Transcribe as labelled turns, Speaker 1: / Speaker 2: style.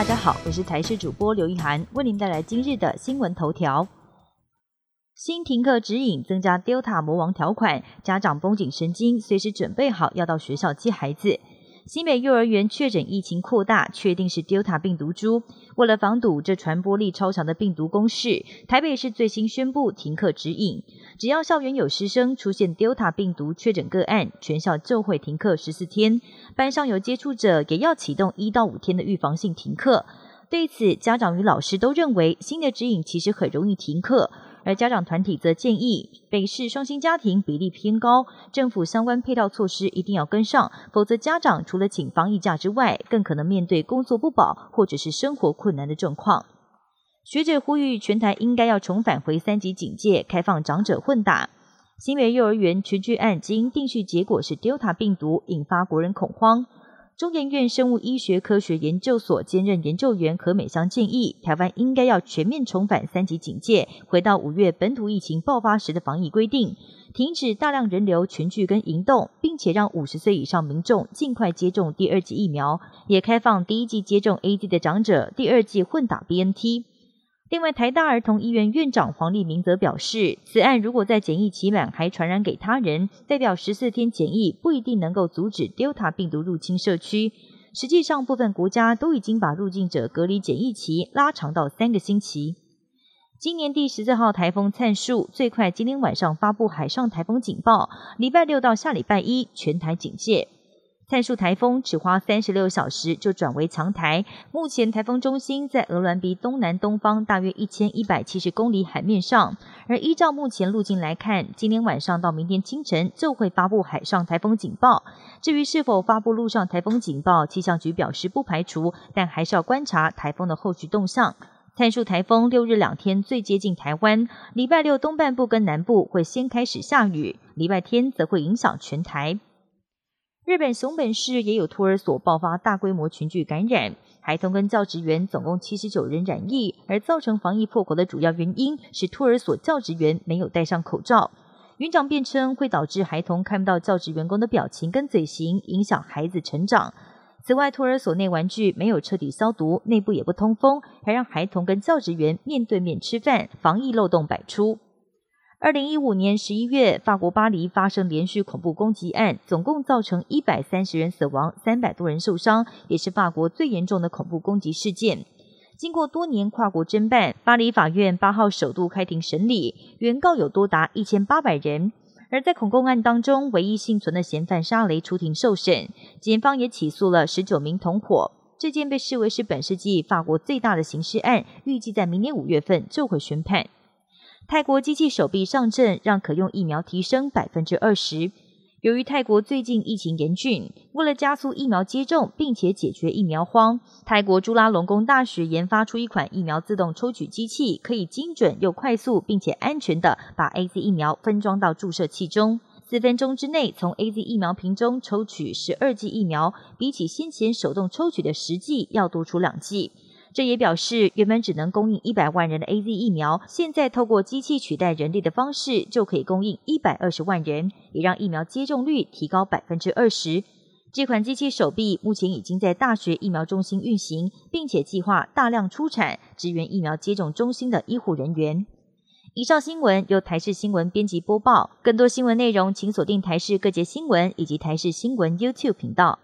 Speaker 1: 大家好，我是台视主播刘一涵，为您带来今日的新闻头条。新停课指引增加 Delta 魔王条款，家长绷紧神经，随时准备好要到学校接孩子。新北幼儿园确诊疫情扩大，确定是 Delta 病毒株。为了防堵这传播力超强的病毒攻势，台北市最新宣布停课指引，只要校园有师生出现 Delta 病毒确诊个案，全校就会停课十四天。班上有接触者，也要启动一到五天的预防性停课。对此，家长与老师都认为新的指引其实很容易停课。而家长团体则建议，北市双薪家庭比例偏高，政府相关配套措施一定要跟上，否则家长除了请防疫假之外，更可能面对工作不保或者是生活困难的状况。学者呼吁全台应该要重返回三级警戒，开放长者混打。新北幼儿园群聚案经定序结果是 Delta 病毒，引发国人恐慌。中研院生物医学科学研究所兼任研究员何美香建议，台湾应该要全面重返三级警戒，回到五月本土疫情爆发时的防疫规定，停止大量人流群聚跟移动，并且让五十岁以上民众尽快接种第二剂疫苗，也开放第一剂接种 A D 的长者第二剂混打 B N T。另外，台大儿童医院院长黄立明则表示，此案如果在检疫期满还传染给他人，代表十四天检疫不一定能够阻止 Delta 病毒入侵社区。实际上，部分国家都已经把入境者隔离检疫期拉长到三个星期。今年第十四号台风灿树最快今天晚上发布海上台风警报，礼拜六到下礼拜一全台警戒。灿数台风只花三十六小时就转为强台，目前台风中心在鹅銮鼻东南东方大约一千一百七十公里海面上，而依照目前路径来看，今天晚上到明天清晨就会发布海上台风警报。至于是否发布陆上台风警报，气象局表示不排除，但还是要观察台风的后续动向。灿数台风六日两天最接近台湾，礼拜六东半部跟南部会先开始下雨，礼拜天则会影响全台。日本熊本市也有托儿所爆发大规模群聚感染，孩童跟教职员总共七十九人染疫，而造成防疫破口的主要原因是托儿所教职员没有戴上口罩。园长辩称会导致孩童看不到教职员工的表情跟嘴型，影响孩子成长。此外，托儿所内玩具没有彻底消毒，内部也不通风，还让孩童跟教职员面对面吃饭，防疫漏洞百出。二零一五年十一月，法国巴黎发生连续恐怖攻击案，总共造成一百三十人死亡，三百多人受伤，也是法国最严重的恐怖攻击事件。经过多年跨国侦办，巴黎法院八号首度开庭审理，原告有多达一千八百人。而在恐攻案当中，唯一幸存的嫌犯沙雷出庭受审，检方也起诉了十九名同伙。这件被视为是本世纪法国最大的刑事案，预计在明年五月份就会宣判。泰国机器手臂上阵，让可用疫苗提升百分之二十。由于泰国最近疫情严峻，为了加速疫苗接种，并且解决疫苗荒，泰国朱拉隆功大学研发出一款疫苗自动抽取机器，可以精准又快速，并且安全的把 A Z 疫苗分装到注射器中，四分钟之内从 A Z 疫苗瓶中抽取十二剂疫苗，比起先前手动抽取的十剂要多出两剂。这也表示，原本只能供应一百万人的 A Z 疫苗，现在透过机器取代人力的方式，就可以供应一百二十万人，也让疫苗接种率提高百分之二十。这款机器手臂目前已经在大学疫苗中心运行，并且计划大量出产，支援疫苗接种中心的医护人员。以上新闻由台视新闻编辑播报，更多新闻内容请锁定台视各界新闻以及台视新闻 YouTube 频道。